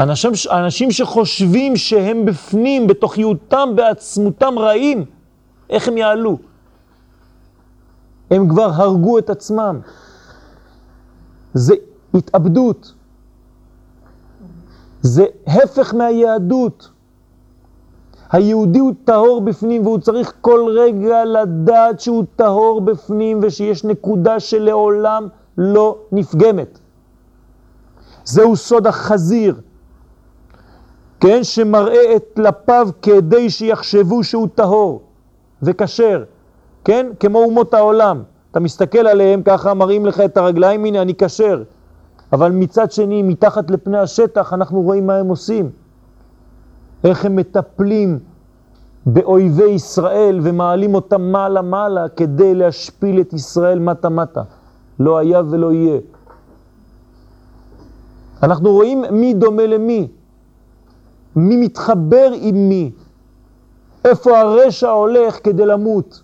אנשים, אנשים שחושבים שהם בפנים, בתוכיותם, בעצמותם רעים, איך הם יעלו? הם כבר הרגו את עצמם. זה התאבדות. זה הפך מהיהדות. היהודי הוא טהור בפנים והוא צריך כל רגע לדעת שהוא טהור בפנים ושיש נקודה שלעולם לא נפגמת. זהו סוד החזיר, כן, שמראה את טלפיו כדי שיחשבו שהוא טהור וכשר, כן, כמו אומות העולם. אתה מסתכל עליהם ככה, מראים לך את הרגליים, הנה אני כשר. אבל מצד שני, מתחת לפני השטח, אנחנו רואים מה הם עושים. איך הם מטפלים באויבי ישראל ומעלים אותם מעלה-מעלה כדי להשפיל את ישראל מטה-מטה. לא היה ולא יהיה. אנחנו רואים מי דומה למי, מי מתחבר עם מי, איפה הרשע הולך כדי למות.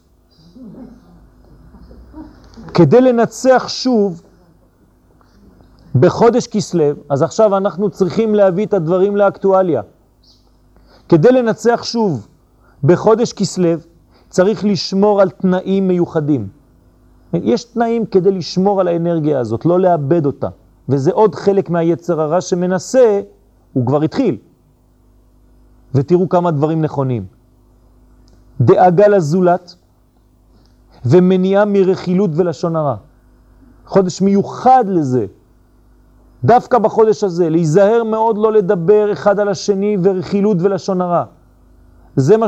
כדי לנצח שוב בחודש כסלו, אז עכשיו אנחנו צריכים להביא את הדברים לאקטואליה. כדי לנצח שוב בחודש כסלו, צריך לשמור על תנאים מיוחדים. יש תנאים כדי לשמור על האנרגיה הזאת, לא לאבד אותה. וזה עוד חלק מהיצר הרע שמנסה, הוא כבר התחיל. ותראו כמה דברים נכונים. דאגה לזולת ומניעה מרכילות ולשון הרע. חודש מיוחד לזה. דווקא בחודש הזה, להיזהר מאוד לא לדבר אחד על השני ורכילות ולשון הרע. זה מה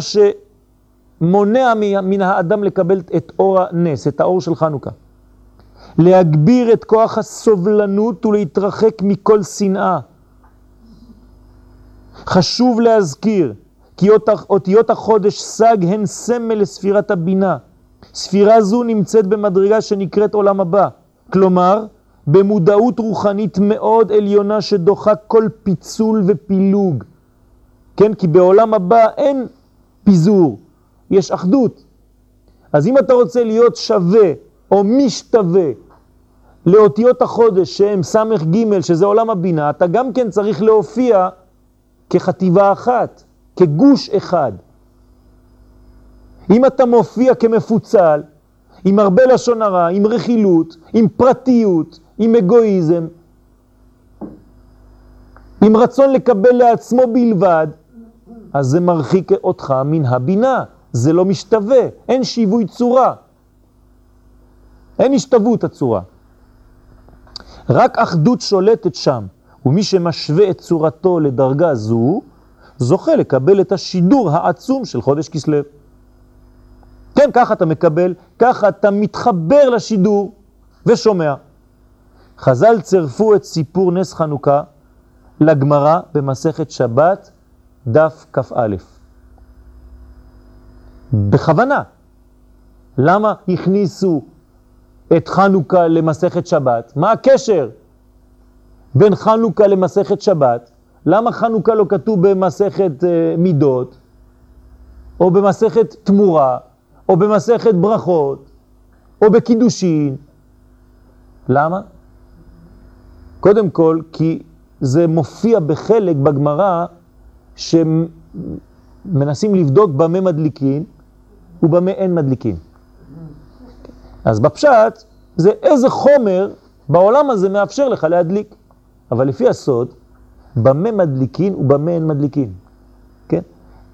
שמונע מן האדם לקבל את אור הנס, את האור של חנוכה. להגביר את כוח הסובלנות ולהתרחק מכל שנאה. חשוב להזכיר כי אותיות החודש סג הן סמל לספירת הבינה. ספירה זו נמצאת במדרגה שנקראת עולם הבא, כלומר, במודעות רוחנית מאוד עליונה שדוחה כל פיצול ופילוג. כן, כי בעולם הבא אין פיזור, יש אחדות. אז אם אתה רוצה להיות שווה או משתווה לאותיות החודש שהם סמך ג' שזה עולם הבינה, אתה גם כן צריך להופיע כחטיבה אחת, כגוש אחד. אם אתה מופיע כמפוצל, עם הרבה לשון הרע, עם רכילות, עם פרטיות, עם אגואיזם, עם רצון לקבל לעצמו בלבד, אז זה מרחיק אותך מן הבינה, זה לא משתווה, אין שיווי צורה, אין השתוות הצורה. רק אחדות שולטת שם, ומי שמשווה את צורתו לדרגה זו, זוכה לקבל את השידור העצום של חודש כסלו. כן, ככה אתה מקבל, ככה אתה מתחבר לשידור ושומע. חז"ל צירפו את סיפור נס חנוכה לגמרא במסכת שבת, דף כ"א. בכוונה. למה הכניסו את חנוכה למסכת שבת? מה הקשר בין חנוכה למסכת שבת? למה חנוכה לא כתוב במסכת uh, מידות, או במסכת תמורה, או במסכת ברכות, או בקידושין? למה? קודם כל, כי זה מופיע בחלק בגמרא שמנסים לבדוק במה מדליקין ובמה אין מדליקין. אז בפשט זה איזה חומר בעולם הזה מאפשר לך להדליק. אבל לפי הסוד, במה מדליקין ובמה אין מדליקין. כן?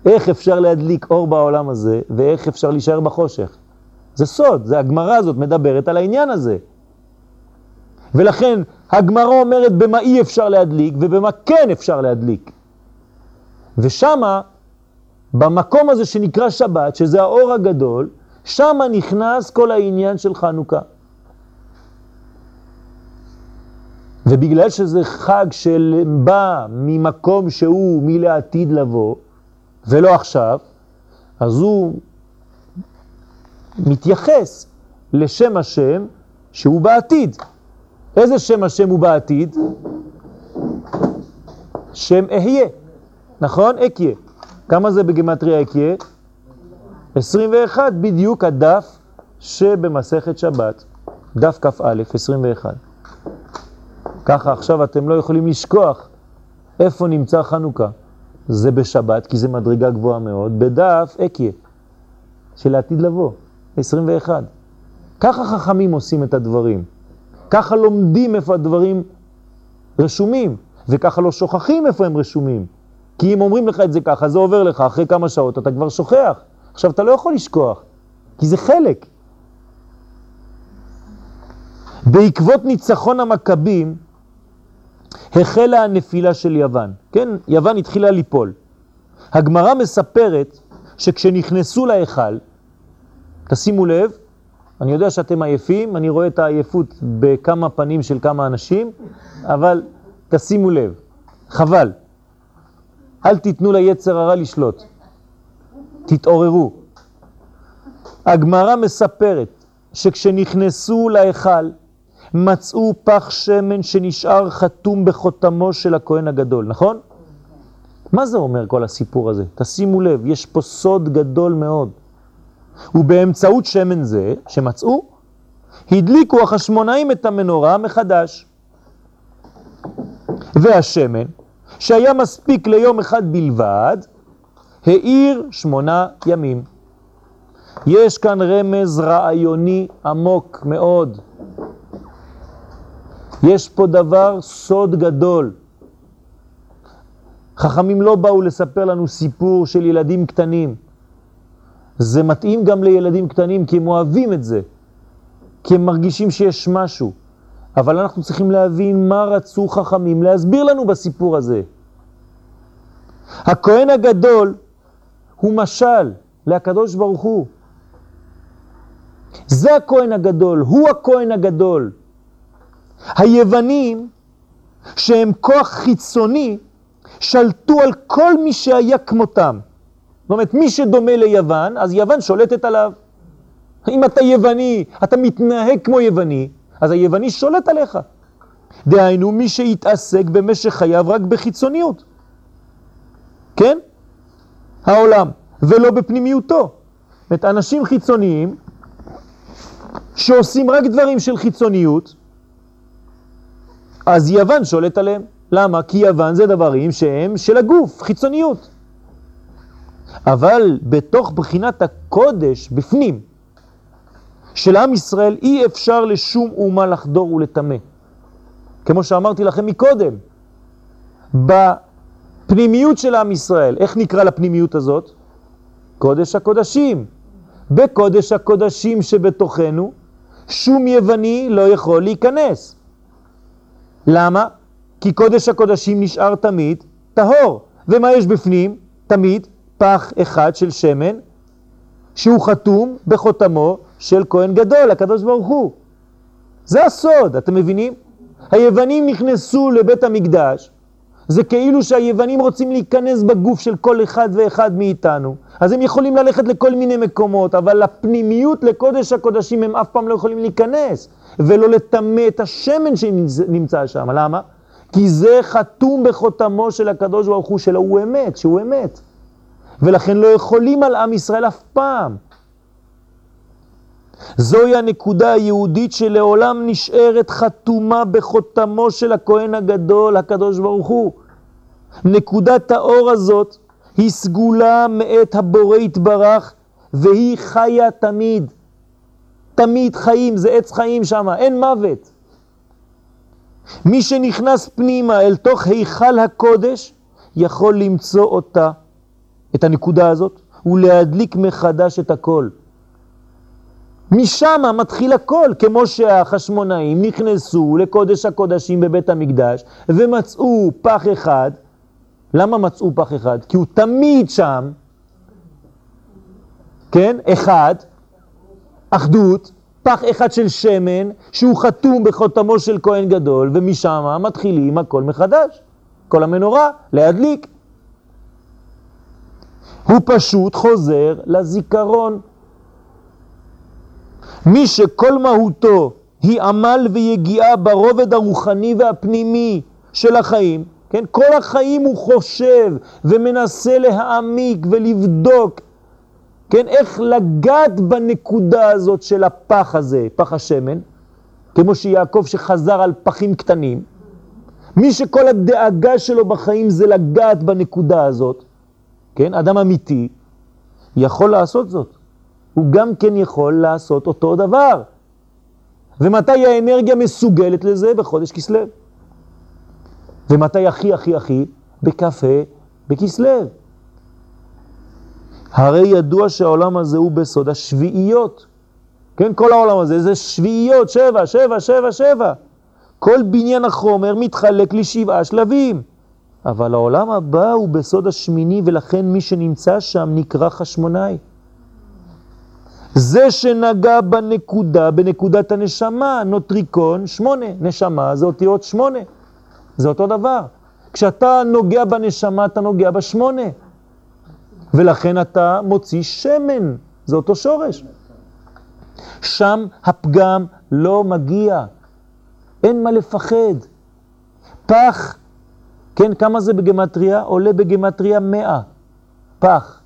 איך אפשר להדליק אור בעולם הזה ואיך אפשר להישאר בחושך? זה סוד, זה הגמרא הזאת מדברת על העניין הזה. ולכן הגמרא אומרת במה אי אפשר להדליק ובמה כן אפשר להדליק. ושמה, במקום הזה שנקרא שבת, שזה האור הגדול, שמה נכנס כל העניין של חנוכה. ובגלל שזה חג של בא ממקום שהוא מלעתיד לבוא, ולא עכשיו, אז הוא מתייחס לשם השם שהוא בעתיד. איזה שם השם הוא בעתיד? שם אהיה, נכון? אקיה. כמה זה בגמטריה אקיה? 21, בדיוק הדף שבמסכת שבת, דף כ"א, 21. ככה עכשיו אתם לא יכולים לשכוח איפה נמצא חנוכה? זה בשבת, כי זה מדרגה גבוהה מאוד, בדף אקיה, של העתיד לבוא, 21. ככה חכמים עושים את הדברים. ככה לומדים איפה הדברים רשומים, וככה לא שוכחים איפה הם רשומים. כי אם אומרים לך את זה ככה, זה עובר לך, אחרי כמה שעות אתה כבר שוכח. עכשיו, אתה לא יכול לשכוח, כי זה חלק. בעקבות ניצחון המכבים, החלה הנפילה של יוון. כן, יוון התחילה ליפול. הגמרא מספרת שכשנכנסו להיכל, תשימו לב, אני יודע שאתם עייפים, אני רואה את העייפות בכמה פנים של כמה אנשים, אבל תשימו לב, חבל. אל תיתנו ליצר הרע לשלוט. תתעוררו. הגמרא מספרת שכשנכנסו להיכל, מצאו פח שמן שנשאר חתום בחותמו של הכהן הגדול, נכון? מה זה אומר כל הסיפור הזה? תשימו לב, יש פה סוד גדול מאוד. ובאמצעות שמן זה שמצאו, הדליקו החשמונאים את המנורה מחדש. והשמן, שהיה מספיק ליום אחד בלבד, העיר שמונה ימים. יש כאן רמז רעיוני עמוק מאוד. יש פה דבר, סוד גדול. חכמים לא באו לספר לנו סיפור של ילדים קטנים. זה מתאים גם לילדים קטנים כי הם אוהבים את זה, כי הם מרגישים שיש משהו. אבל אנחנו צריכים להבין מה רצו חכמים להסביר לנו בסיפור הזה. הכהן הגדול הוא משל להקדוש ברוך הוא. זה הכהן הגדול, הוא הכהן הגדול. היוונים, שהם כוח חיצוני, שלטו על כל מי שהיה כמותם. זאת אומרת, מי שדומה ליוון, אז יוון שולטת עליו. אם אתה יווני, אתה מתנהג כמו יווני, אז היווני שולט עליך. דהיינו, מי שהתעסק במשך חייו רק בחיצוניות. כן? העולם, ולא בפנימיותו. זאת אומרת, אנשים חיצוניים שעושים רק דברים של חיצוניות, אז יוון שולט עליהם. למה? כי יוון זה דברים שהם של הגוף, חיצוניות. אבל בתוך בחינת הקודש, בפנים, של עם ישראל, אי אפשר לשום אומה לחדור ולטמא. כמו שאמרתי לכם מקודם, בפנימיות של עם ישראל, איך נקרא לפנימיות הזאת? קודש הקודשים. בקודש הקודשים שבתוכנו, שום יווני לא יכול להיכנס. למה? כי קודש הקודשים נשאר תמיד טהור. ומה יש בפנים? תמיד פח אחד של שמן, שהוא חתום בחותמו של כהן גדול, הקדוש ברוך הוא. זה הסוד, אתם מבינים? היוונים נכנסו לבית המקדש, זה כאילו שהיוונים רוצים להיכנס בגוף של כל אחד ואחד מאיתנו, אז הם יכולים ללכת לכל מיני מקומות, אבל לפנימיות, לקודש הקודשים, הם אף פעם לא יכולים להיכנס, ולא לטמא את השמן שנמצא שם. למה? כי זה חתום בחותמו של הקדוש ברוך הוא, שלו הוא אמת, שהוא אמת. ולכן לא יכולים על עם ישראל אף פעם. זוהי הנקודה היהודית שלעולם נשארת חתומה בחותמו של הכהן הגדול, הקדוש ברוך הוא. נקודת האור הזאת היא סגולה מאת הבורא יתברך, והיא חיה תמיד. תמיד חיים, זה עץ חיים שם, אין מוות. מי שנכנס פנימה אל תוך היכל הקודש, יכול למצוא אותה, את הנקודה הזאת, ולהדליק מחדש את הכל. משם מתחיל הכל, כמו שהחשמונאים נכנסו לקודש הקודשים בבית המקדש ומצאו פח אחד. למה מצאו פח אחד? כי הוא תמיד שם, כן? אחד, אחדות, פח אחד של שמן שהוא חתום בחותמו של כהן גדול, ומשם מתחילים הכל מחדש. כל המנורה, להדליק. הוא פשוט חוזר לזיכרון. מי שכל מהותו היא עמל ויגיעה ברובד הרוחני והפנימי של החיים, כן? כל החיים הוא חושב ומנסה להעמיק ולבדוק, כן? איך לגעת בנקודה הזאת של הפח הזה, פח השמן, כמו שיעקב שחזר על פחים קטנים. מי שכל הדאגה שלו בחיים זה לגעת בנקודה הזאת, כן, אדם אמיתי, יכול לעשות זאת. הוא גם כן יכול לעשות אותו דבר. ומתי האנרגיה מסוגלת לזה? בחודש כסלו. ומתי הכי הכי הכי? בקפה בכסלו. הרי ידוע שהעולם הזה הוא בסוד השביעיות. כן, כל העולם הזה זה שביעיות, שבע, שבע, שבע, שבע. כל בניין החומר מתחלק לשבעה שלבים. אבל העולם הבא הוא בסוד השמיני, ולכן מי שנמצא שם נקרא חשמונאי. זה שנגע בנקודה, בנקודת הנשמה, נוטריקון שמונה. נשמה זה אותיות שמונה. זה אותו דבר. כשאתה נוגע בנשמה, אתה נוגע בשמונה. ולכן אתה מוציא שמן, זה אותו שורש. שם הפגם לא מגיע, אין מה לפחד. פח, כן, כמה זה בגמטריה? עולה בגמטריה מאה. פח,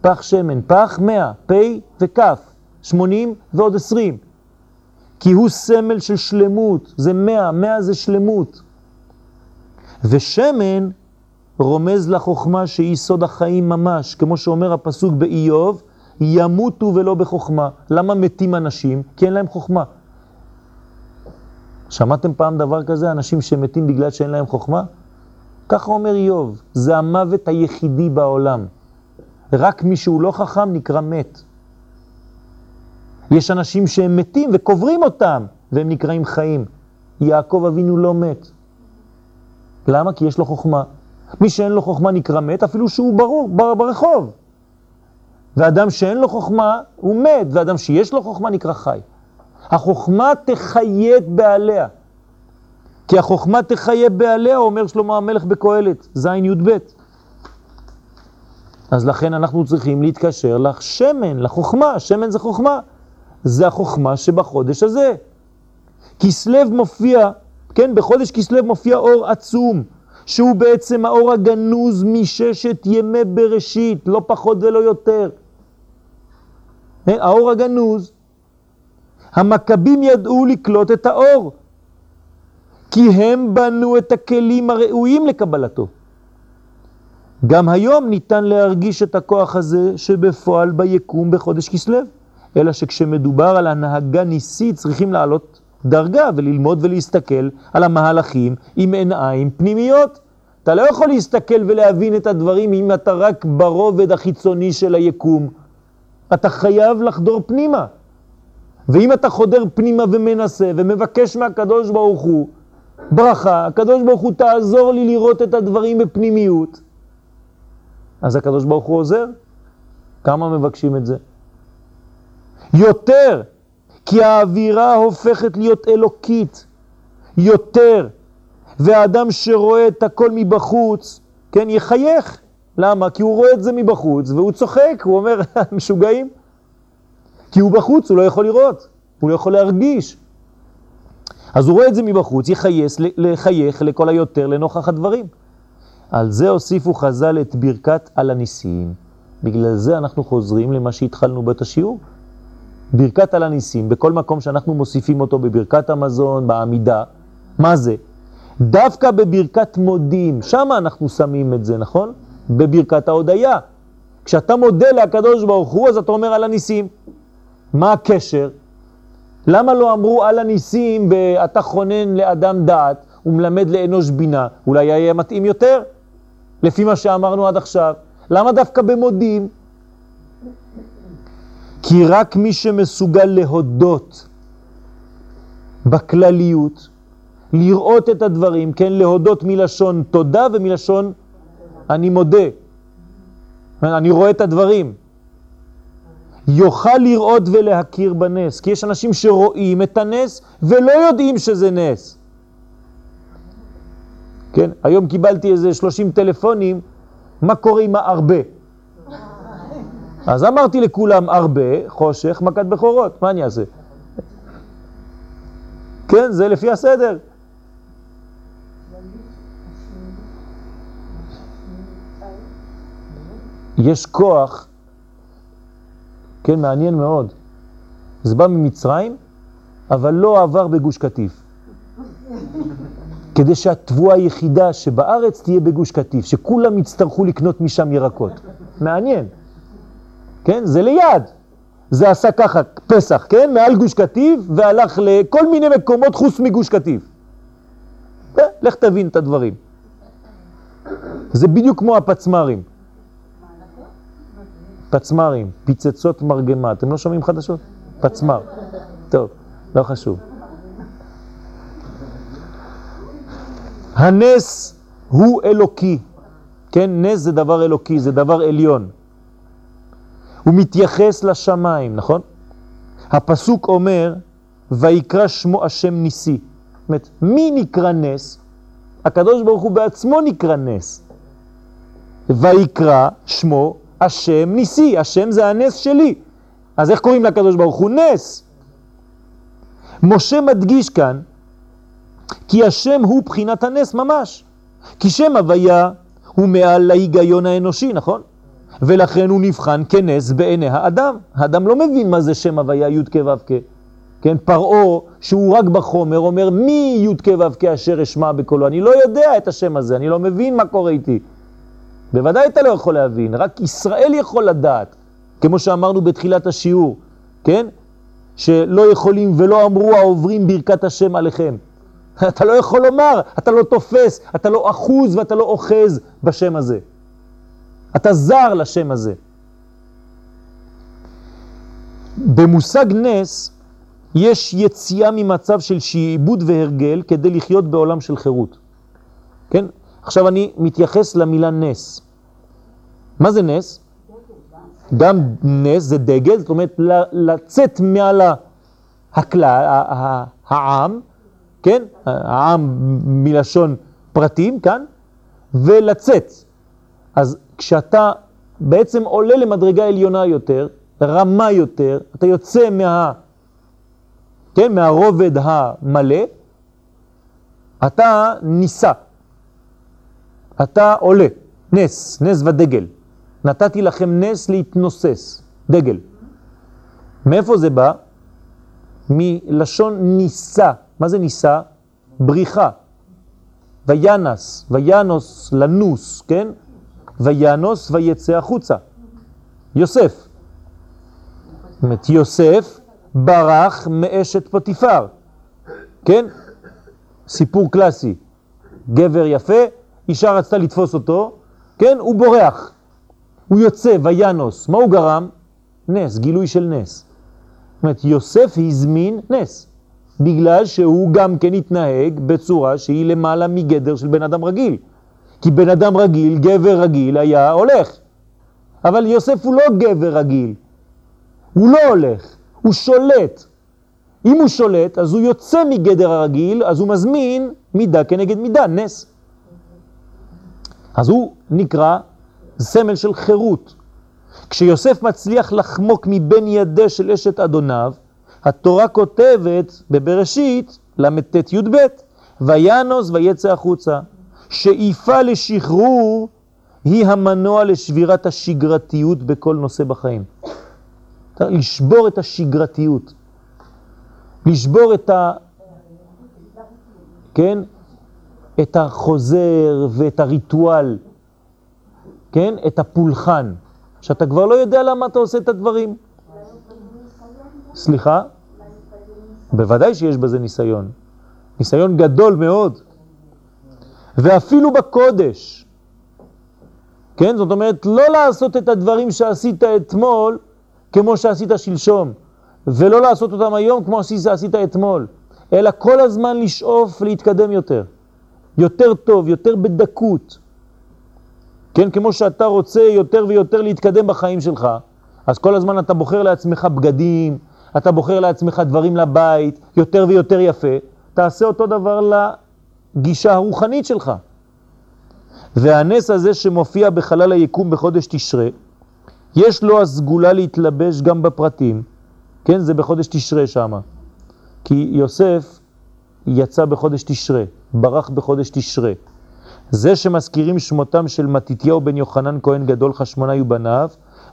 פח שמן, פח מאה, פי וכף, שמונים ועוד עשרים. כי הוא סמל של שלמות, זה מאה, מאה זה שלמות. ושמן רומז לחוכמה שהיא סוד החיים ממש, כמו שאומר הפסוק באיוב, ימותו ולא בחוכמה. למה מתים אנשים? כי אין להם חוכמה. שמעתם פעם דבר כזה? אנשים שמתים בגלל שאין להם חוכמה? ככה אומר איוב, זה המוות היחידי בעולם. רק מי שהוא לא חכם נקרא מת. יש אנשים שהם מתים וקוברים אותם, והם נקראים חיים. יעקב אבינו לא מת. למה? כי יש לו חוכמה. מי שאין לו חוכמה נקרא מת, אפילו שהוא ברור, ברחוב. ואדם שאין לו חוכמה הוא מת, ואדם שיש לו חוכמה נקרא חי. החוכמה תחיה את בעליה. כי החוכמה תחיה בעליה, אומר שלמה המלך בקהלת, זין י"ב. אז לכן אנחנו צריכים להתקשר לשמן, לחוכמה, שמן זה חוכמה. זה החוכמה שבחודש הזה. כסלב מופיע, כן, בחודש כסלב מופיע אור עצום. שהוא בעצם האור הגנוז מששת ימי בראשית, לא פחות ולא יותר. אה, האור הגנוז, המכבים ידעו לקלוט את האור, כי הם בנו את הכלים הראויים לקבלתו. גם היום ניתן להרגיש את הכוח הזה שבפועל ביקום בחודש כסלו, אלא שכשמדובר על הנהגה ניסית צריכים לעלות דרגה וללמוד ולהסתכל על המהלכים עם עיניים פנימיות. אתה לא יכול להסתכל ולהבין את הדברים אם אתה רק ברובד החיצוני של היקום. אתה חייב לחדור פנימה. ואם אתה חודר פנימה ומנסה ומבקש מהקדוש ברוך הוא ברכה, הקדוש ברוך הוא תעזור לי לראות את הדברים בפנימיות, אז הקדוש ברוך הוא עוזר. כמה מבקשים את זה? יותר, כי האווירה הופכת להיות אלוקית, יותר. והאדם שרואה את הכל מבחוץ, כן, יחייך. למה? כי הוא רואה את זה מבחוץ והוא צוחק, הוא אומר, משוגעים. כי הוא בחוץ, הוא לא יכול לראות, הוא לא יכול להרגיש. אז הוא רואה את זה מבחוץ, יחייס, לחייך לכל היותר לנוכח הדברים. על זה הוסיפו חז"ל את ברכת על הניסים. בגלל זה אנחנו חוזרים למה שהתחלנו בית השיעור. ברכת על הניסים, בכל מקום שאנחנו מוסיפים אותו בברכת המזון, בעמידה, מה זה? דווקא בברכת מודים, שם אנחנו שמים את זה, נכון? בברכת ההודיה. כשאתה מודה להקדוש ברוך הוא, אז אתה אומר על הניסים. מה הקשר? למה לא אמרו על הניסים ב"אתה חונן לאדם דעת ומלמד לאנוש בינה"? אולי יהיה מתאים יותר, לפי מה שאמרנו עד עכשיו. למה דווקא במודים? כי רק מי שמסוגל להודות בכלליות, לראות את הדברים, כן, להודות מלשון תודה ומלשון אני מודה. אני רואה את הדברים. יוכל לראות ולהכיר בנס, כי יש אנשים שרואים את הנס ולא יודעים שזה נס. כן, היום קיבלתי איזה 30 טלפונים, מה קורה עם ההרבה? אז אמרתי לכולם, הרבה, חושך, מכת בכורות, מה אני אעשה? כן, זה לפי הסדר. יש כוח, כן, מעניין מאוד. זה בא ממצרים, אבל לא עבר בגוש קטיף. כדי שהתבואה היחידה שבארץ תהיה בגוש קטיף, שכולם יצטרכו לקנות משם ירקות. מעניין. כן? זה ליד. זה עשה ככה, פסח, כן? מעל גוש קטיף, והלך לכל מיני מקומות חוץ מגוש קטיף. אה, לך תבין את הדברים. זה בדיוק כמו הפצמרים. פצמרים, פיצצות מרגמה. אתם לא שומעים חדשות? פצמר. טוב, לא חשוב. הנס הוא אלוקי, כן? נס זה דבר אלוקי, זה דבר עליון. הוא מתייחס לשמיים, נכון? הפסוק אומר, ויקרא שמו השם ניסי. זאת אומרת, מי נקרא נס? הקדוש ברוך הוא בעצמו נקרא נס. ויקרא שמו השם ניסי, השם זה הנס שלי. אז איך קוראים לקדוש ברוך הוא? נס. משה מדגיש כאן, כי השם הוא בחינת הנס ממש. כי שם הוויה הוא מעל להיגיון האנושי, נכון? ולכן הוא נבחן כנס בעיני האדם. האדם לא מבין מה זה שם הוויה י' כ' ו' כ'. כן, פרעו, שהוא רק בחומר, אומר מי י' כ' ו' כ' אשר אשמע בקולו. אני לא יודע את השם הזה, אני לא מבין מה קורה איתי. בוודאי אתה לא יכול להבין, רק ישראל יכול לדעת, כמו שאמרנו בתחילת השיעור, כן? שלא יכולים ולא אמרו העוברים ברכת השם עליכם. אתה לא יכול לומר, אתה לא תופס, אתה לא אחוז ואתה לא אוחז בשם הזה. אתה זר לשם הזה. במושג נס יש יציאה ממצב של שעבוד והרגל כדי לחיות בעולם של חירות. כן? עכשיו אני מתייחס למילה נס. מה זה נס? גם נס זה דגל, זאת אומרת לצאת מעל הכלל, העם, כן? העם מלשון פרטים כאן, ולצאת. אז כשאתה בעצם עולה למדרגה עליונה יותר, רמה יותר, אתה יוצא מה, כן, מהרובד המלא, אתה ניסה, אתה עולה, נס, נס ודגל. נתתי לכם נס להתנוסס, דגל. מאיפה זה בא? מלשון ניסה. מה זה ניסה? בריחה. וינס, וינוס, לנוס, כן? וינוס ויצא החוצה. יוסף. זאת אומרת, יוסף ברח מאשת פטיפר, כן? סיפור קלאסי. גבר יפה, אישה רצתה לתפוס אותו, כן? הוא בורח. הוא יוצא, וינוס. מה הוא גרם? נס, גילוי של נס. זאת אומרת, יוסף הזמין נס, בגלל שהוא גם כן התנהג בצורה שהיא למעלה מגדר של בן אדם רגיל. כי בן אדם רגיל, גבר רגיל, היה הולך. אבל יוסף הוא לא גבר רגיל, הוא לא הולך, הוא שולט. אם הוא שולט, אז הוא יוצא מגדר הרגיל, אז הוא מזמין מידה כנגד מידה, נס. אז הוא נקרא סמל של חירות. כשיוסף מצליח לחמוק מבין ידי של אשת אדוניו, התורה כותבת בבראשית, ל"ט י"ב, וינוס ויצא החוצה. שאיפה לשחרור היא המנוע לשבירת השגרתיות בכל נושא בחיים. לשבור את השגרתיות, לשבור את ה... כן? את החוזר ואת הריטואל, כן? את הפולחן, שאתה כבר לא יודע למה אתה עושה את הדברים. סליחה? בוודאי שיש בזה ניסיון. ניסיון גדול מאוד. ואפילו בקודש. כן? זאת אומרת, לא לעשות את הדברים שעשית אתמול כמו שעשית שלשום, ולא לעשות אותם היום כמו שעשית אתמול, אלא כל הזמן לשאוף להתקדם יותר. יותר טוב, יותר בדקות. כן, כמו שאתה רוצה יותר ויותר להתקדם בחיים שלך, אז כל הזמן אתה בוחר לעצמך בגדים, אתה בוחר לעצמך דברים לבית, יותר ויותר יפה, תעשה אותו דבר הגישה הרוחנית שלך. והנס הזה שמופיע בחלל היקום בחודש תשרה, יש לו הסגולה להתלבש גם בפרטים, כן, זה בחודש תשרה שם. כי יוסף יצא בחודש תשרה, ברח בחודש תשרה. זה שמזכירים שמותם של מתתיהו בן יוחנן כהן גדול חשמונאי ובניו,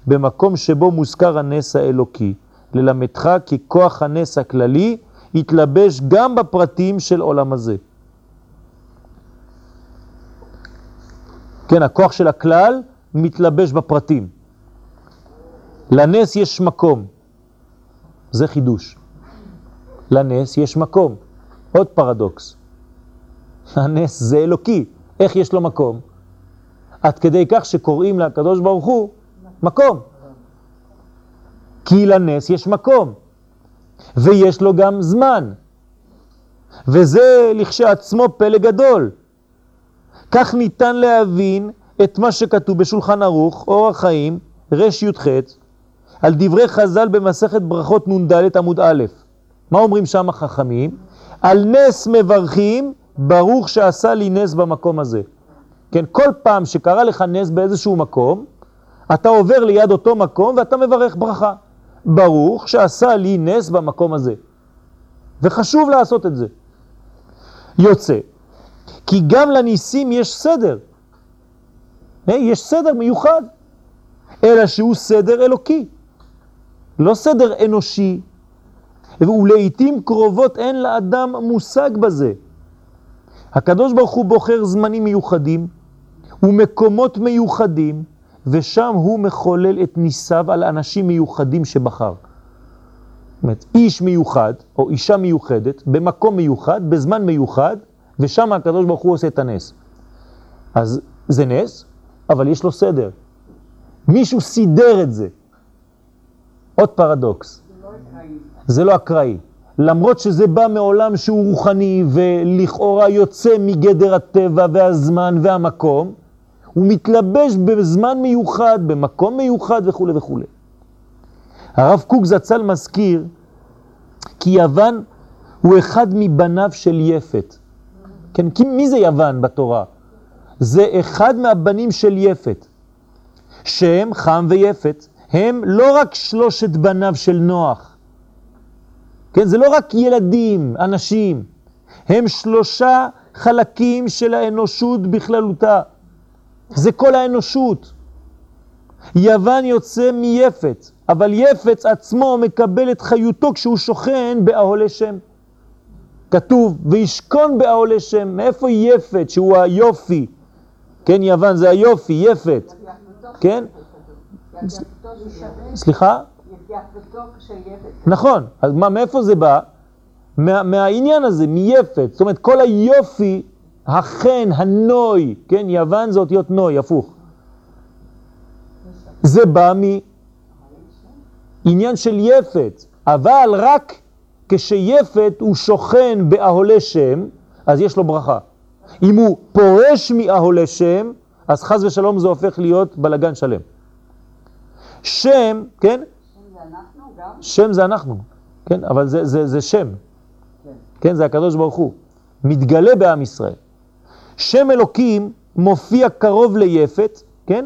במקום שבו מוזכר הנס האלוקי, ללמדך כי כוח הנס הכללי יתלבש גם בפרטים של עולם הזה. כן, הכוח של הכלל מתלבש בפרטים. לנס יש מקום, זה חידוש. לנס יש מקום, עוד פרדוקס. הנס זה אלוקי, איך יש לו מקום? עד כדי כך שקוראים לקדוש ברוך הוא מקום. כי לנס יש מקום, ויש לו גם זמן, וזה לכשעצמו פלא גדול. כך ניתן להבין את מה שכתוב בשולחן ערוך, אור החיים, י"ח, על דברי חז"ל במסכת ברכות נ"ד עמוד א'. מה אומרים שם החכמים? על נס מברכים, ברוך שעשה לי נס במקום הזה. כן, כל פעם שקרה לך נס באיזשהו מקום, אתה עובר ליד אותו מקום ואתה מברך ברכה. ברוך שעשה לי נס במקום הזה. וחשוב לעשות את זה. יוצא, כי גם לניסים יש סדר. יש סדר מיוחד, אלא שהוא סדר אלוקי, לא סדר אנושי, ולעיתים קרובות אין לאדם מושג בזה. הקדוש ברוך הוא בוחר זמנים מיוחדים ומקומות מיוחדים, ושם הוא מחולל את ניסיו על אנשים מיוחדים שבחר. זאת אומרת, איש מיוחד, או אישה מיוחדת, במקום מיוחד, בזמן מיוחד, ושם הקדוש ברוך הוא עושה את הנס. אז זה נס, אבל יש לו סדר. מישהו סידר את זה. עוד פרדוקס. זה לא אקראי. למרות שזה בא מעולם שהוא רוחני ולכאורה יוצא מגדר הטבע והזמן והמקום, הוא מתלבש בזמן מיוחד, במקום מיוחד וכו' וכו'. הרב קוק זצ"ל מזכיר כי יוון הוא אחד מבניו של יפת. כן, כי מי זה יוון בתורה? זה אחד מהבנים של יפת, שהם חם ויפת, הם לא רק שלושת בניו של נוח, כן, זה לא רק ילדים, אנשים, הם שלושה חלקים של האנושות בכללותה. זה כל האנושות. יוון יוצא מיפת, אבל יפץ עצמו מקבל את חיותו כשהוא שוכן באהולי שם. כתוב, וישכון באהולי שם. מאיפה יפת, שהוא היופי? כן, יוון זה היופי, יפת. כן? סליחה? נכון, אז מה, מאיפה זה בא? מה, מהעניין הזה, מיפת. זאת אומרת, כל היופי, החן, הנוי, כן, יוון זה אותיות נוי, הפוך. זה בא מעניין של יפת, אבל רק כשיפת הוא שוכן באהולי שם, אז יש לו ברכה. אם הוא פורש מאהולי שם, אז חז ושלום זה הופך להיות בלגן שלם. שם, כן? שם זה אנחנו, כן? אבל זה, זה, זה שם. כן. כן, זה הקדוש ברוך הוא. מתגלה בעם ישראל. שם אלוקים מופיע קרוב ליפת, כן?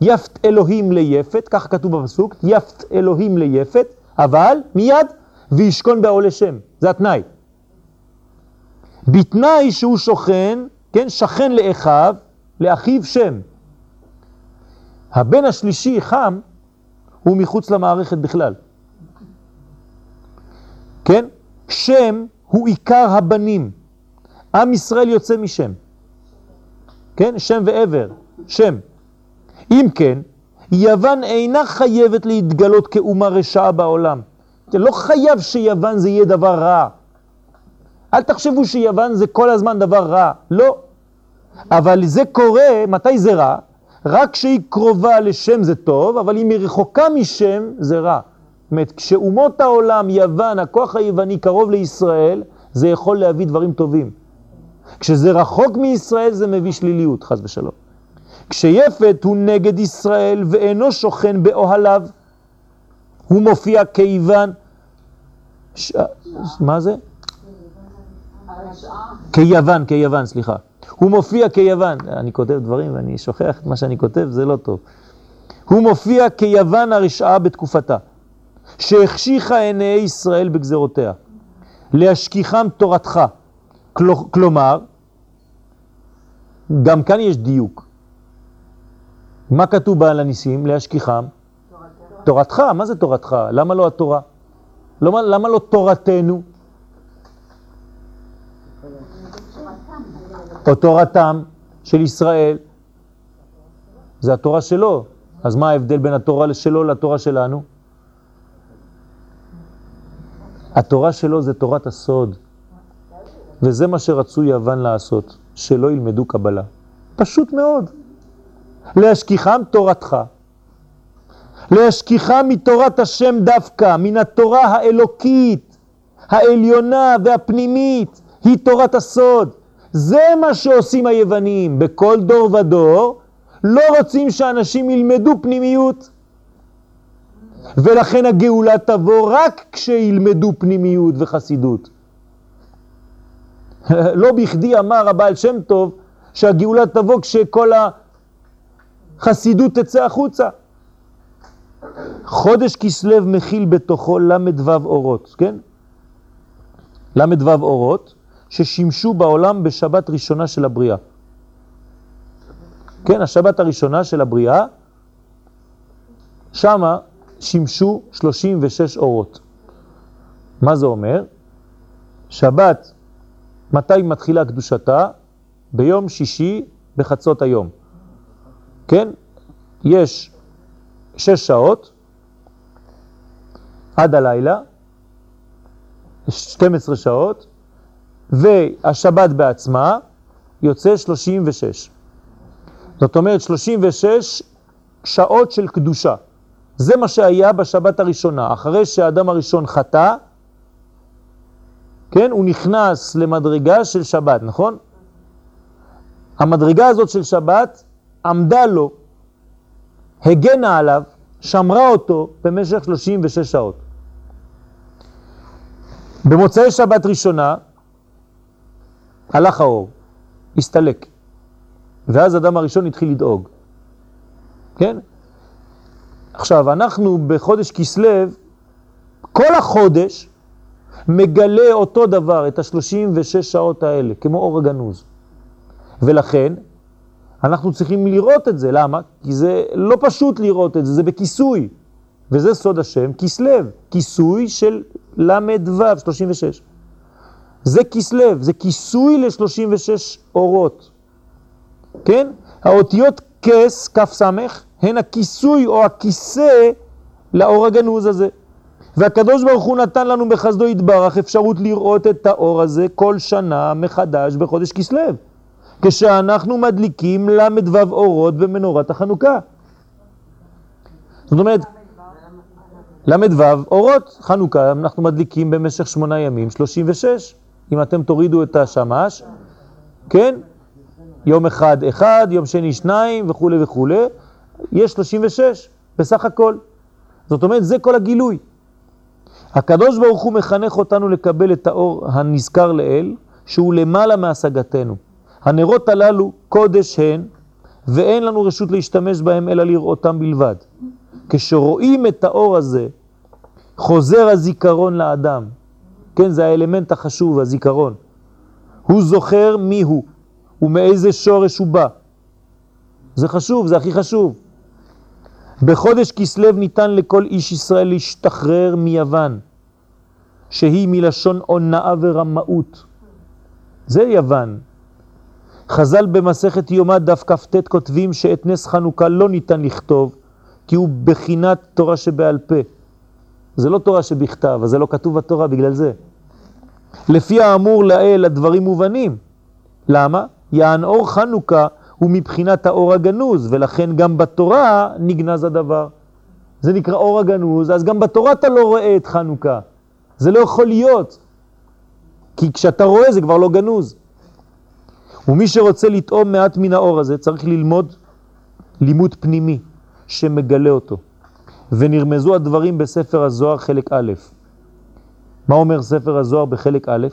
יפת אלוהים ליפת, כך כתוב בפסוק, יפת אלוהים ליפת, אבל מיד וישכון בעולה שם, זה התנאי. בתנאי שהוא שוכן, כן, שכן לאחיו, לאחיו שם. הבן השלישי, חם, הוא מחוץ למערכת בכלל. כן? שם הוא עיקר הבנים. עם ישראל יוצא משם. כן? שם ועבר, שם. אם כן, יוון אינה חייבת להתגלות כאומה רשעה בעולם. לא חייב שיוון זה יהיה דבר רע. אל תחשבו שיוון זה כל הזמן דבר רע, לא. אבל זה קורה, מתי זה רע? רק כשהיא קרובה לשם זה טוב, אבל אם היא רחוקה משם זה רע. זאת אומרת, כשאומות העולם, יוון, הכוח היווני קרוב לישראל, זה יכול להביא דברים טובים. כשזה רחוק מישראל זה מביא שליליות, חס ושלום. כשיפת הוא נגד ישראל ואינו שוכן באוהליו, הוא מופיע כיוון. מה זה? כיוון, כיוון, סליחה. הוא מופיע כיוון, אני כותב דברים ואני שוכח את מה שאני כותב, זה לא טוב. הוא מופיע כיוון הרשעה בתקופתה, שהחשיכה עיני ישראל בגזרותיה, להשכיחם תורתך. כלומר, גם כאן יש דיוק. מה כתוב בעל הניסים? להשכיחם? תורתך. מה זה תורתך? למה לא התורה? למה, למה לא תורתנו? או תורתם של ישראל, זה התורה שלו. אז מה ההבדל בין התורה שלו לתורה שלנו? התורה שלו זה תורת הסוד, וזה מה שרצו יוון לעשות, שלא ילמדו קבלה. פשוט מאוד. להשכיחם תורתך. להשכיחם מתורת השם דווקא, מן התורה האלוקית, העליונה והפנימית, היא תורת הסוד. זה מה שעושים היוונים. בכל דור ודור לא רוצים שאנשים ילמדו פנימיות. ולכן הגאולה תבוא רק כשילמדו פנימיות וחסידות. לא בכדי אמר הבעל שם טוב שהגאולה תבוא כשכל החסידות תצא החוצה. חודש כסלו מכיל בתוכו ל"ו אורות, כן? ל"ו אורות ששימשו בעולם בשבת ראשונה של הבריאה. כן, השבת הראשונה של הבריאה, שמה שימשו 36 אורות. מה זה אומר? שבת, מתי מתחילה קדושתה? ביום שישי בחצות היום. כן? יש שש שעות עד הלילה, 12 שעות, והשבת בעצמה יוצא 36. זאת אומרת 36 שעות של קדושה. זה מה שהיה בשבת הראשונה. אחרי שהאדם הראשון חטא, כן, הוא נכנס למדרגה של שבת, נכון? המדרגה הזאת של שבת עמדה לו, הגנה עליו, שמרה אותו במשך 36 שעות. במוצאי שבת ראשונה הלך האור, הסתלק, ואז אדם הראשון התחיל לדאוג. כן? עכשיו, אנחנו בחודש כסלו, כל החודש מגלה אותו דבר, את ה-36 שעות האלה, כמו אור הגנוז. ולכן, אנחנו צריכים לראות את זה. למה? כי זה לא פשוט לראות את זה, זה בכיסוי. וזה סוד השם, כסלו, כיסוי של ל"ו, 36. זה כסלו, זה כיסוי ל-36 אורות. כן? האותיות כס, סמך, הן הכיסוי או הכיסא לאור הגנוז הזה. והקדוש ברוך הוא נתן לנו בחסדו יתברך אפשרות לראות את האור הזה כל שנה מחדש בחודש כסלו, כשאנחנו מדליקים ל"ו אורות במנורת החנוכה. זאת אומרת, ל"ו אורות חנוכה אנחנו מדליקים במשך שמונה ימים, 36. אם אתם תורידו את השמש, כן? יום אחד אחד, יום שני שניים וכו' וכו', יש 36 בסך הכל. זאת אומרת, זה כל הגילוי. הקדוש ברוך הוא מחנך אותנו לקבל את האור הנזכר לאל, שהוא למעלה מהשגתנו. הנרות הללו קודש הן, ואין לנו רשות להשתמש בהם אלא לראותם בלבד. כשרואים את האור הזה, חוזר הזיכרון לאדם. כן, זה האלמנט החשוב, הזיכרון. הוא זוכר מי הוא ומאיזה שורש הוא בא. זה חשוב, זה הכי חשוב. בחודש כסלו ניתן לכל איש ישראל להשתחרר מיוון, שהיא מלשון עונאה ורמאות. זה יוון. חז"ל במסכת יומא דף כ"ט כותבים שאת נס חנוכה לא ניתן לכתוב, כי הוא בחינת תורה שבעל פה. זה לא תורה שבכתב, אז זה לא כתוב בתורה בגלל זה. לפי האמור לאל הדברים מובנים. למה? יען אור חנוכה הוא מבחינת האור הגנוז, ולכן גם בתורה נגנז הדבר. זה נקרא אור הגנוז, אז גם בתורה אתה לא רואה את חנוכה. זה לא יכול להיות, כי כשאתה רואה זה כבר לא גנוז. ומי שרוצה לטעום מעט מן האור הזה צריך ללמוד לימוד פנימי שמגלה אותו. ונרמזו הדברים בספר הזוהר חלק א'. מה אומר ספר הזוהר בחלק א'?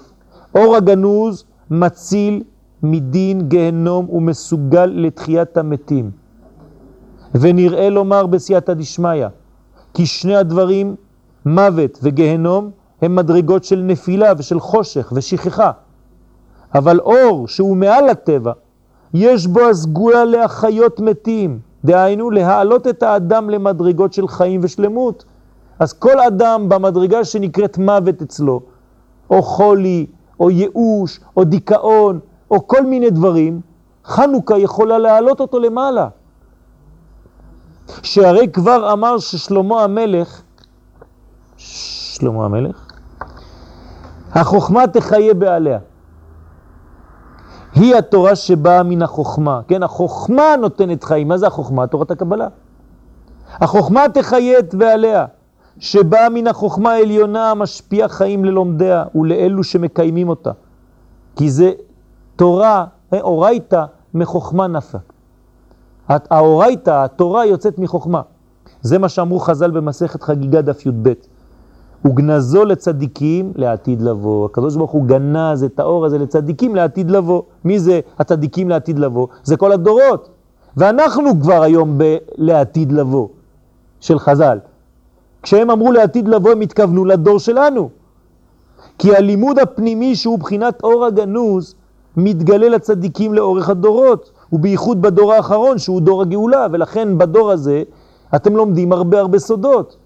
אור הגנוז מציל מדין גהנום ומסוגל לתחיית המתים. ונראה לומר בסייעתא דשמיא, כי שני הדברים, מוות וגהנום, הם מדרגות של נפילה ושל חושך ושכחה. אבל אור שהוא מעל הטבע, יש בו הסגולה להחיות מתים, דהיינו להעלות את האדם למדרגות של חיים ושלמות. אז כל אדם במדרגה שנקראת מוות אצלו, או חולי, או ייאוש, או דיכאון, או כל מיני דברים, חנוכה יכולה להעלות אותו למעלה. שהרי כבר אמר ששלמה המלך, שלמה המלך, החוכמה תחיה בעליה. היא התורה שבאה מן החוכמה, כן? החוכמה נותנת חיים. מה זה החוכמה? תורת הקבלה. החוכמה תחיית בעליה, שבאה מן החוכמה העליונה המשפיעה חיים ללומדיה ולאלו שמקיימים אותה. כי זה תורה, אה, אורייתא מחוכמה נפק. האורייתא, התורה יוצאת מחוכמה. זה מה שאמרו חז"ל במסכת חגיגה דף י"ב. וגנזו לצדיקים לעתיד לבוא. הקדוש ברוך הוא גנז את האור הזה לצדיקים לעתיד לבוא. מי זה הצדיקים לעתיד לבוא? זה כל הדורות. ואנחנו כבר היום ב- לעתיד לבוא של חז"ל. כשהם אמרו לעתיד לבוא הם התכוונו לדור שלנו. כי הלימוד הפנימי שהוא בחינת אור הגנוז מתגלה לצדיקים לאורך הדורות, ובייחוד בדור האחרון שהוא דור הגאולה, ולכן בדור הזה אתם לומדים הרבה הרבה סודות.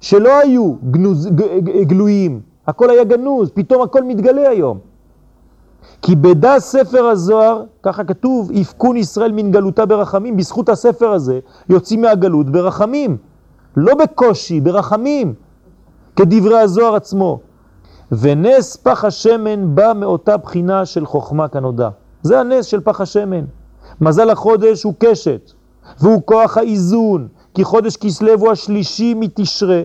שלא היו גנוז, גלויים, הכל היה גנוז, פתאום הכל מתגלה היום. כי בדע ספר הזוהר, ככה כתוב, יפקון ישראל מן גלותה ברחמים, בזכות הספר הזה יוצאים מהגלות ברחמים, לא בקושי, ברחמים, כדברי הזוהר עצמו. ונס פח השמן בא מאותה בחינה של חוכמה כנודע. זה הנס של פח השמן. מזל החודש הוא קשת, והוא כוח האיזון, כי חודש כסלו הוא השלישי מתשרה.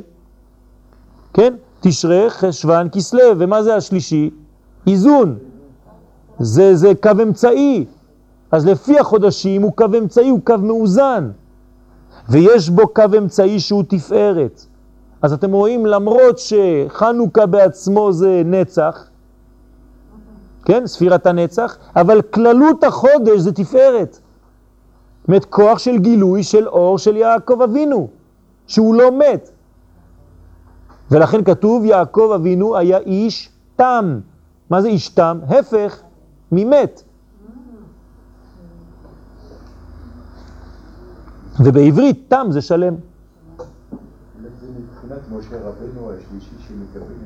כן? תשרה, חשוון, כסלו, ומה זה השלישי? איזון. זה, זה קו אמצעי. אז לפי החודשים הוא קו אמצעי, הוא קו מאוזן. ויש בו קו אמצעי שהוא תפארת. אז אתם רואים, למרות שחנוכה בעצמו זה נצח, כן, ספירת הנצח, אבל כללות החודש זה תפארת. זאת כוח של גילוי של אור של יעקב אבינו, שהוא לא מת. ולכן כתוב, יעקב אבינו היה איש תם. מה זה איש תם? הפך ממת. ובעברית תם זה שלם.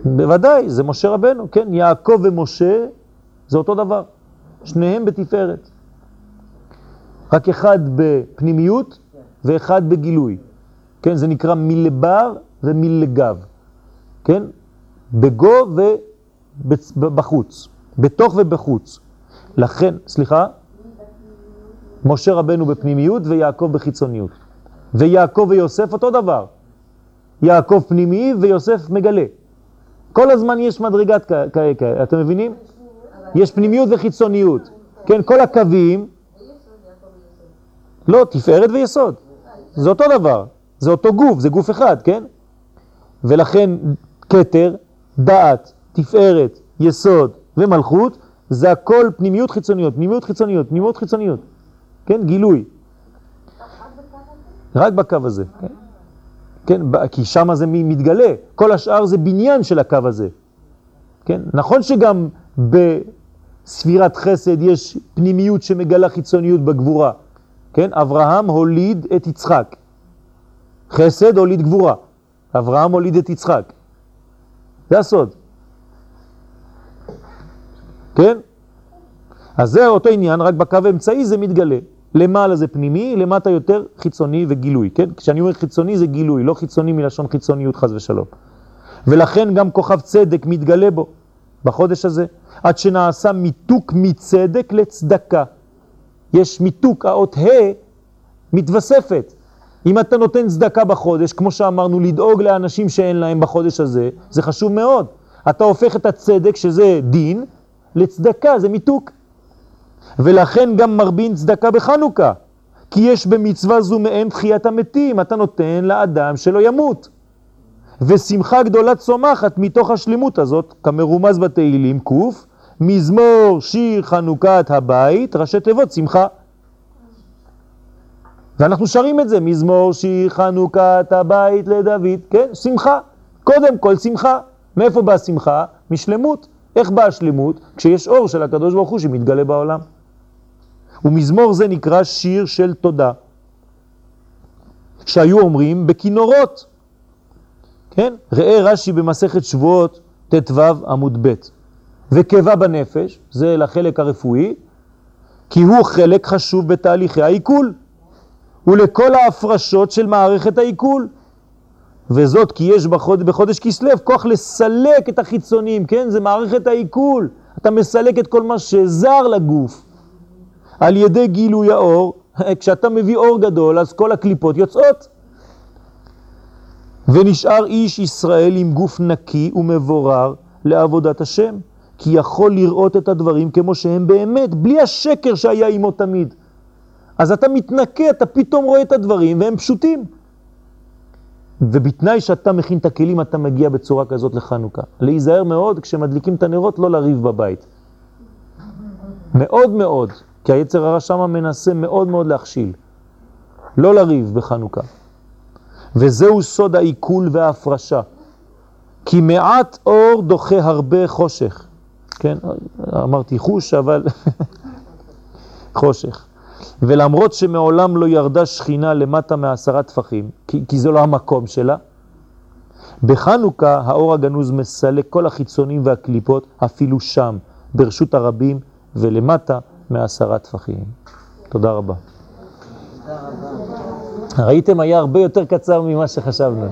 בוודאי, זה משה רבנו, כן, יעקב ומשה זה אותו דבר, שניהם בתפארת. רק אחד בפנימיות ואחד בגילוי. כן, זה נקרא מלבר ומלגב. כן? בגו ובחוץ, בתוך ובחוץ. לכן, סליחה, משה רבנו בפנימיות ויעקב בחיצוניות. ויעקב ויוסף אותו דבר. יעקב פנימי ויוסף מגלה. כל הזמן יש מדרגת כאלה, אתם מבינים? יש פנימיות וחיצוניות. כן, כל הקווים... לא, תפארת ויסוד. זה אותו דבר. זה אותו גוף, זה גוף אחד, כן? ולכן קטר, דעת, תפארת, יסוד ומלכות, זה הכל פנימיות חיצוניות, פנימיות חיצוניות, פנימיות חיצוניות. כן, גילוי. רק בקו הזה. כן, כן כי שם זה מתגלה. כל השאר זה בניין של הקו הזה. כן, נכון שגם בספירת חסד יש פנימיות שמגלה חיצוניות בגבורה. כן, אברהם הוליד את יצחק. חסד הוליד גבורה. אברהם הוליד את יצחק. זה הסוד. כן? אז זה אותו עניין, רק בקו האמצעי זה מתגלה. למעלה זה פנימי, למטה יותר חיצוני וגילוי, כן? כשאני אומר חיצוני זה גילוי, לא חיצוני מלשון חיצוניות חז ושלום. ולכן גם כוכב צדק מתגלה בו, בחודש הזה, עד שנעשה מיתוק מצדק לצדקה. יש מיתוק, האות ה' מתווספת. אם אתה נותן צדקה בחודש, כמו שאמרנו, לדאוג לאנשים שאין להם בחודש הזה, זה חשוב מאוד. אתה הופך את הצדק, שזה דין, לצדקה, זה מיתוק. ולכן גם מרבין צדקה בחנוכה, כי יש במצווה זו מעין תחיית המתים, אתה נותן לאדם שלא ימות. ושמחה גדולה צומחת מתוך השלימות הזאת, כמרומז בתהילים ק', מזמור שיר חנוכת הבית, ראשי תיבות שמחה. ואנחנו שרים את זה, מזמור שיר חנוכת הבית לדוד, כן? שמחה. קודם כל שמחה. מאיפה באה שמחה? משלמות. איך באה השלמות? כשיש אור של הקדוש ברוך הוא שמתגלה בעולם. ומזמור זה נקרא שיר של תודה, שהיו אומרים בכינורות. כן? ראה רש"י במסכת שבועות ט"ו עמוד ב' וקבע בנפש, זה לחלק הרפואי, כי הוא חלק חשוב בתהליכי העיכול. ולכל ההפרשות של מערכת העיכול. וזאת כי יש בחוד, בחודש כסלו כוח לסלק את החיצונים, כן? זה מערכת העיכול. אתה מסלק את כל מה שזר לגוף. על ידי גילוי האור, כשאתה מביא אור גדול, אז כל הקליפות יוצאות. ונשאר איש ישראל עם גוף נקי ומבורר לעבודת השם, כי יכול לראות את הדברים כמו שהם באמת, בלי השקר שהיה עמו תמיד. אז אתה מתנקה, אתה פתאום רואה את הדברים והם פשוטים. ובתנאי שאתה מכין את הכלים, אתה מגיע בצורה כזאת לחנוכה. להיזהר מאוד כשמדליקים את הנרות, לא לריב בבית. מאוד מאוד, כי היצר הרע שם מנסה מאוד מאוד להכשיל. לא לריב בחנוכה. וזהו סוד העיכול וההפרשה. כי מעט אור דוחה הרבה חושך. כן, אמרתי חוש, אבל חושך. ולמרות שמעולם לא ירדה שכינה למטה מעשרה טפחים, כי, כי זה לא המקום שלה, בחנוכה האור הגנוז מסלק כל החיצונים והקליפות, אפילו שם, ברשות הרבים, ולמטה מעשרה טפחים. תודה רבה. ראיתם, היה הרבה יותר קצר ממה שחשבנו.